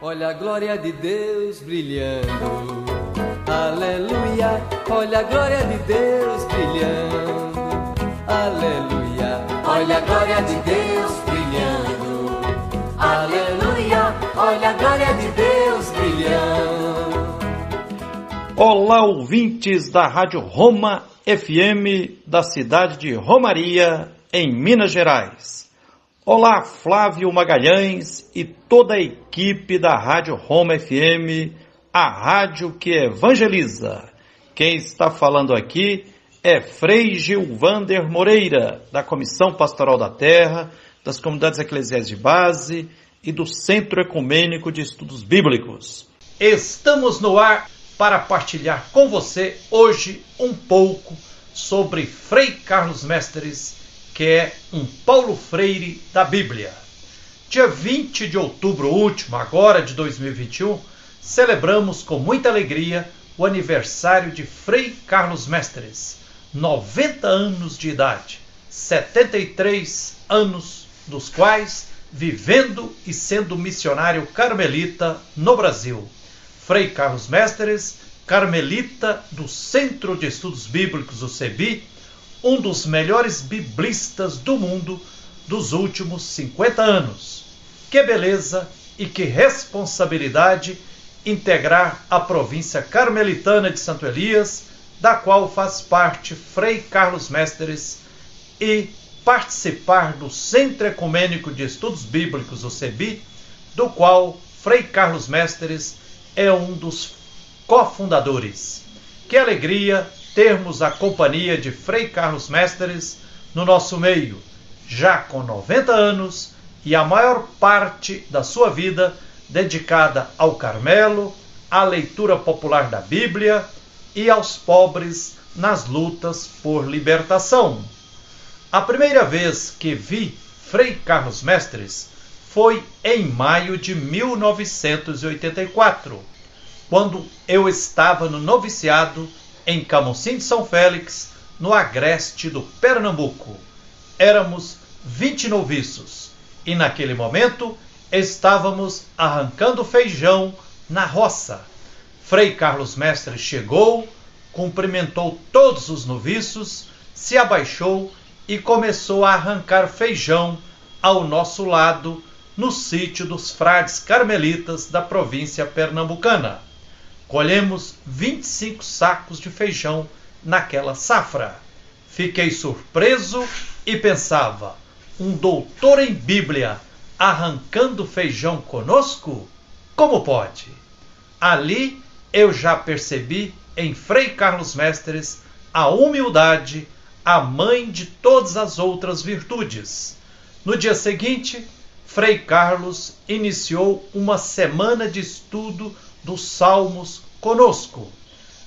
Olha a glória de Deus brilhando. Aleluia. Olha a glória de Deus brilhando. Aleluia. Olha a glória de Deus brilhando. Aleluia. Olha a glória de Deus brilhando. Olá, ouvintes da Rádio Roma FM da cidade de Romaria, em Minas Gerais. Olá, Flávio Magalhães e toda a equipe da Rádio Roma FM, a rádio que evangeliza. Quem está falando aqui é Frei Gilvander Moreira, da Comissão Pastoral da Terra, das Comunidades Eclesiais de Base e do Centro Ecumênico de Estudos Bíblicos. Estamos no ar para partilhar com você hoje um pouco sobre Frei Carlos Mestres que é um Paulo Freire da Bíblia. Dia 20 de outubro último, agora de 2021, celebramos com muita alegria o aniversário de Frei Carlos Mestres, 90 anos de idade, 73 anos dos quais vivendo e sendo missionário carmelita no Brasil. Frei Carlos Mestres, carmelita do Centro de Estudos Bíblicos, o CEBI, um dos melhores biblistas do mundo dos últimos 50 anos. Que beleza e que responsabilidade integrar a província carmelitana de Santo Elias, da qual faz parte Frei Carlos Mestres, e participar do Centro Ecumênico de Estudos Bíblicos, o CEBI, do qual Frei Carlos Mestres é um dos cofundadores. Que alegria termos a companhia de Frei Carlos Mestres no nosso meio, já com 90 anos e a maior parte da sua vida dedicada ao Carmelo, à leitura popular da Bíblia e aos pobres nas lutas por libertação. A primeira vez que vi Frei Carlos Mestres foi em maio de 1984, quando eu estava no noviciado em Camocim de São Félix, no agreste do Pernambuco. Éramos 20 noviços e naquele momento estávamos arrancando feijão na roça. Frei Carlos Mestre chegou, cumprimentou todos os noviços, se abaixou e começou a arrancar feijão ao nosso lado no sítio dos frades carmelitas da província pernambucana. Colhemos 25 sacos de feijão naquela safra. Fiquei surpreso e pensava: um doutor em Bíblia arrancando feijão conosco? Como pode? Ali eu já percebi em Frei Carlos Mestres a humildade, a mãe de todas as outras virtudes. No dia seguinte, Frei Carlos iniciou uma semana de estudo dos Salmos conosco.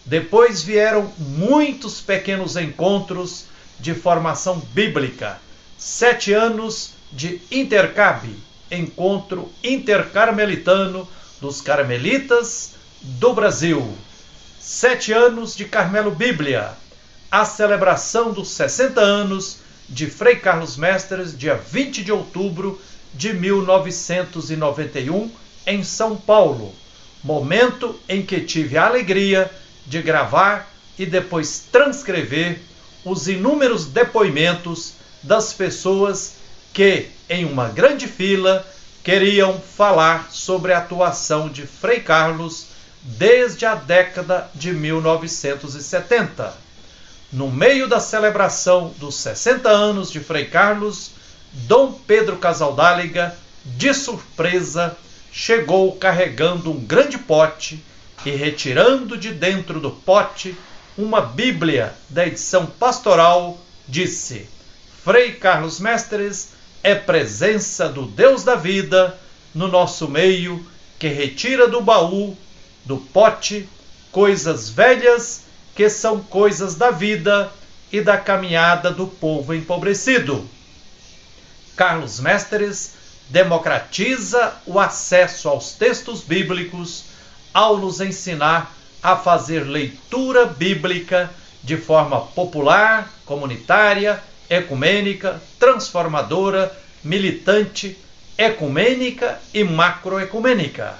Depois vieram muitos pequenos encontros de formação bíblica, sete anos de intercabe, encontro intercarmelitano dos carmelitas do Brasil, sete anos de Carmelo Bíblia, a celebração dos 60 anos de Frei Carlos Mestres, dia 20 de outubro de 1991, em São Paulo momento em que tive a alegria de gravar e depois transcrever os inúmeros depoimentos das pessoas que, em uma grande fila, queriam falar sobre a atuação de Frei Carlos desde a década de 1970. No meio da celebração dos 60 anos de Frei Carlos, Dom Pedro Casaldáliga, de surpresa, chegou carregando um grande pote e retirando de dentro do pote uma Bíblia da edição pastoral, disse: Frei Carlos Mestres é presença do Deus da vida no nosso meio, que retira do baú, do pote, coisas velhas que são coisas da vida e da caminhada do povo empobrecido. Carlos Mestres democratiza o acesso aos textos bíblicos ao nos ensinar a fazer leitura bíblica de forma popular, comunitária, ecumênica, transformadora, militante, ecumênica e macroecumênica.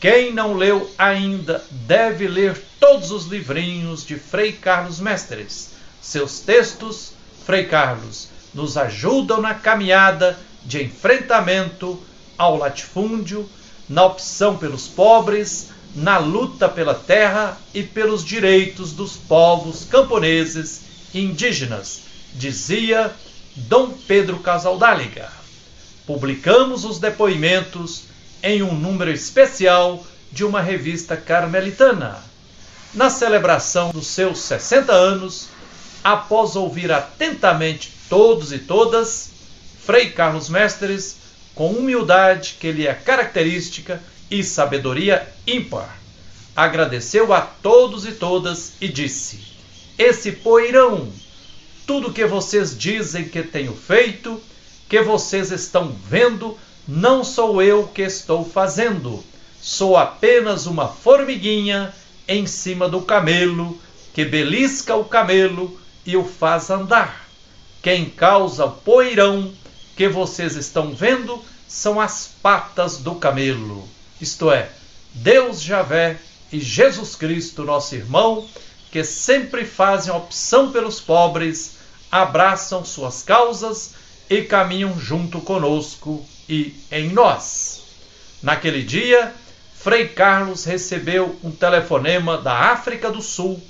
Quem não leu ainda deve ler todos os livrinhos de Frei Carlos Mestres. Seus textos, Frei Carlos, nos ajudam na caminhada de enfrentamento ao latifúndio, na opção pelos pobres, na luta pela terra e pelos direitos dos povos camponeses e indígenas, dizia Dom Pedro Casaldáliga. Publicamos os depoimentos em um número especial de uma revista carmelitana. Na celebração dos seus 60 anos, após ouvir atentamente todos e todas, Frei Carlos Mestres, com humildade que lhe é característica e sabedoria ímpar, agradeceu a todos e todas e disse: Esse poeirão, tudo que vocês dizem que tenho feito, que vocês estão vendo, não sou eu que estou fazendo, sou apenas uma formiguinha em cima do camelo que belisca o camelo e o faz andar. Quem causa o poeirão que vocês estão vendo são as patas do camelo, isto é, Deus Javé e Jesus Cristo, nosso irmão, que sempre fazem opção pelos pobres, abraçam suas causas e caminham junto conosco e em nós. Naquele dia, Frei Carlos recebeu um telefonema da África do Sul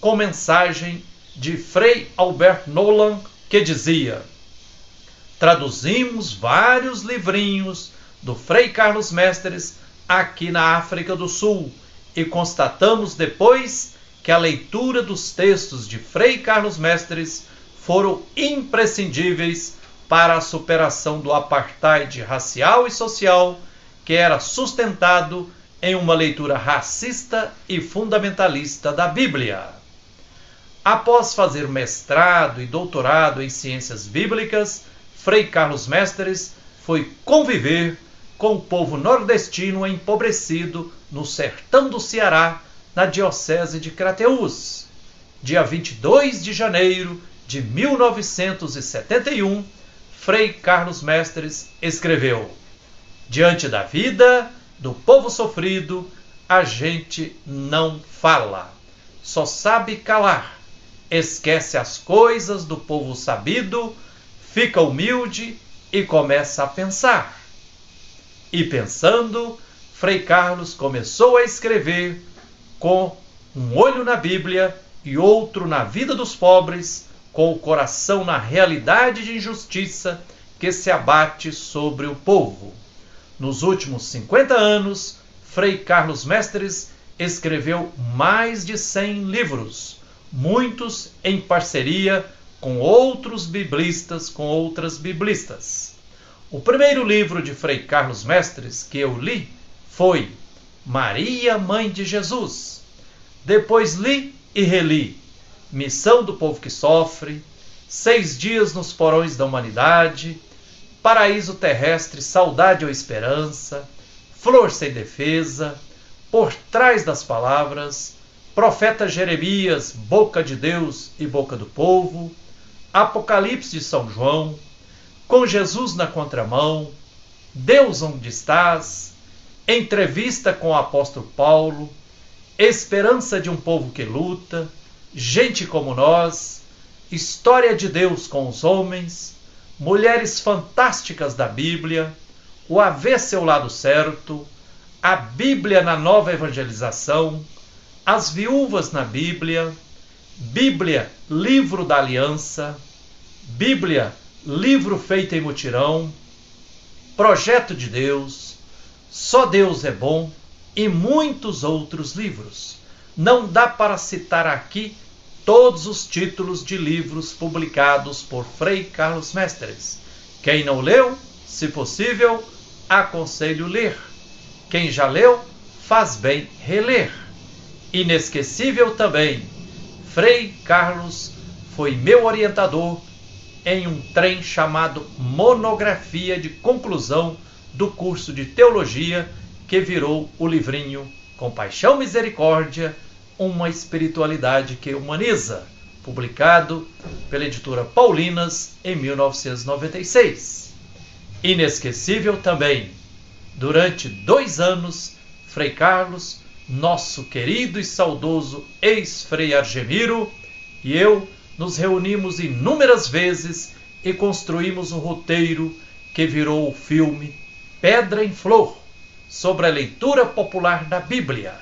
com mensagem de Frei Albert Nolan que dizia: Traduzimos vários livrinhos do Frei Carlos Mestres aqui na África do Sul e constatamos depois que a leitura dos textos de Frei Carlos Mestres foram imprescindíveis para a superação do apartheid racial e social que era sustentado em uma leitura racista e fundamentalista da Bíblia. Após fazer mestrado e doutorado em ciências bíblicas, Frei Carlos Mestres foi conviver com o povo nordestino empobrecido no sertão do Ceará, na diocese de Crateús. Dia 22 de janeiro de 1971, Frei Carlos Mestres escreveu: Diante da vida do povo sofrido, a gente não fala, só sabe calar, esquece as coisas do povo sabido, fica humilde e começa a pensar. E pensando, Frei Carlos começou a escrever com um olho na Bíblia e outro na vida dos pobres com o coração na realidade de injustiça que se abate sobre o povo. Nos últimos 50 anos, Frei Carlos Mestres escreveu mais de 100 livros, muitos em parceria com outros biblistas, com outras biblistas. O primeiro livro de Frei Carlos Mestres que eu li foi Maria, Mãe de Jesus. Depois li e reli Missão do Povo que Sofre, Seis Dias nos Porões da Humanidade, Paraíso Terrestre, Saudade ou Esperança, Flor Sem Defesa, Por Trás das Palavras, Profeta Jeremias, Boca de Deus e Boca do Povo, Apocalipse de São João, Com Jesus na Contramão, Deus onde estás, Entrevista com o Apóstolo Paulo, Esperança de um Povo que Luta, gente como nós, história de Deus com os homens, mulheres fantásticas da Bíblia, o haver seu lado certo, a Bíblia na nova evangelização, as viúvas na Bíblia, Bíblia, livro da aliança, Bíblia, livro feito em mutirão, projeto de Deus, só Deus é bom e muitos outros livros. Não dá para citar aqui todos os títulos de livros publicados por Frei Carlos Mestres. Quem não leu, se possível, aconselho ler. Quem já leu, faz bem reler. Inesquecível também, Frei Carlos foi meu orientador em um trem chamado Monografia de Conclusão do curso de Teologia, que virou o livrinho Compaixão Misericórdia uma espiritualidade que humaniza, publicado pela editora Paulinas em 1996. Inesquecível também, durante dois anos, Frei Carlos, nosso querido e saudoso ex-Frei Argemiro e eu nos reunimos inúmeras vezes e construímos um roteiro que virou o filme Pedra em Flor sobre a leitura popular da Bíblia.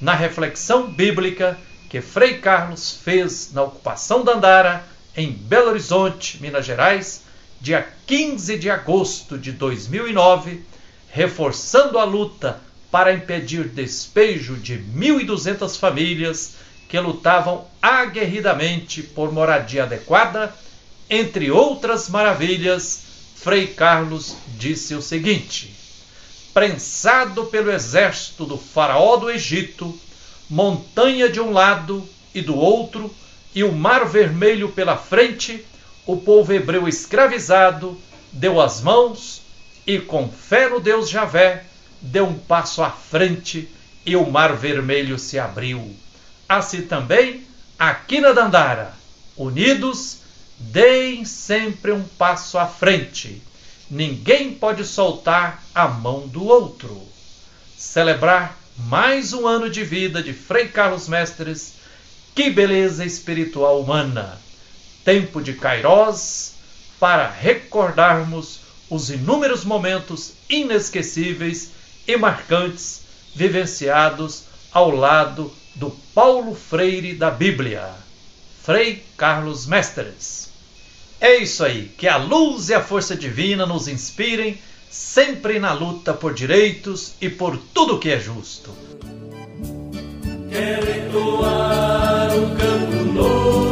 Na reflexão bíblica que Frei Carlos fez na ocupação da Andara, em Belo Horizonte, Minas Gerais, dia 15 de agosto de 2009, reforçando a luta para impedir despejo de 1.200 famílias que lutavam aguerridamente por moradia adequada, entre outras maravilhas, Frei Carlos disse o seguinte: prensado pelo exército do Faraó do Egito, montanha de um lado e do outro, e o Mar Vermelho pela frente, o povo hebreu escravizado deu as mãos e, com fé no Deus Javé, deu um passo à frente e o Mar Vermelho se abriu. Assim também, aqui na Dandara, unidos, deem sempre um passo à frente. Ninguém pode soltar a mão do outro. Celebrar mais um ano de vida de Frei Carlos Mestres que beleza espiritual humana! Tempo de Kairós para recordarmos os inúmeros momentos inesquecíveis e marcantes vivenciados ao lado do Paulo Freire da Bíblia, Frei Carlos Mestres. É isso aí, que a luz e a força divina nos inspirem sempre na luta por direitos e por tudo que é justo. Quero entoar um canto novo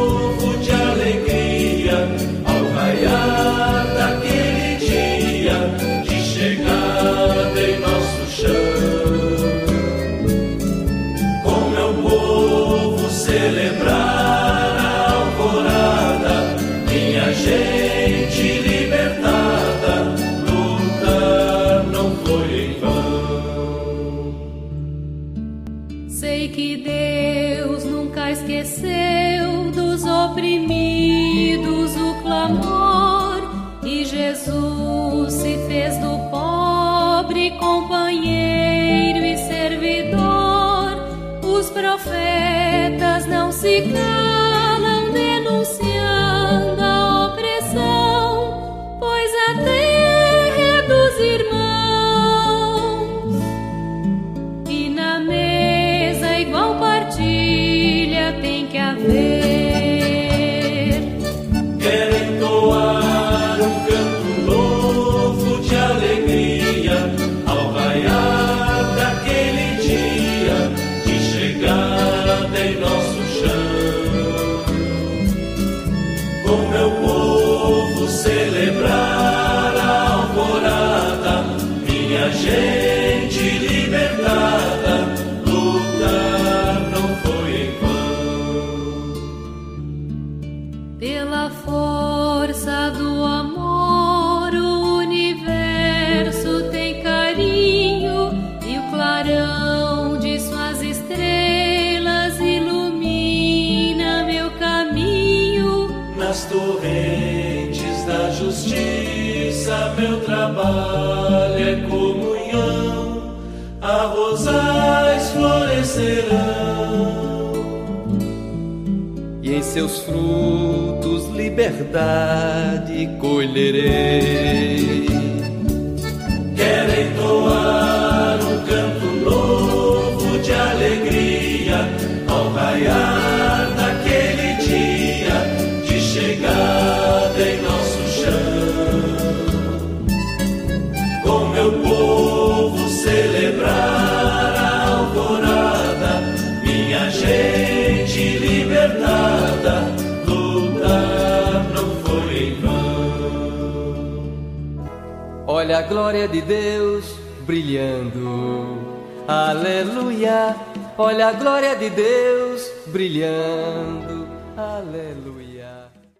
oprimidos o clamor e Jesus se fez do pobre companheiro e servidor. Os profetas não se calam denunciando a opressão, pois a terra é dos irmãos. E na mesa igual partilha tem que haver. Florescerão. E em seus frutos liberdade colherei. Quero entoar glória de Deus brilhando. Aleluia. Olha a glória de Deus brilhando.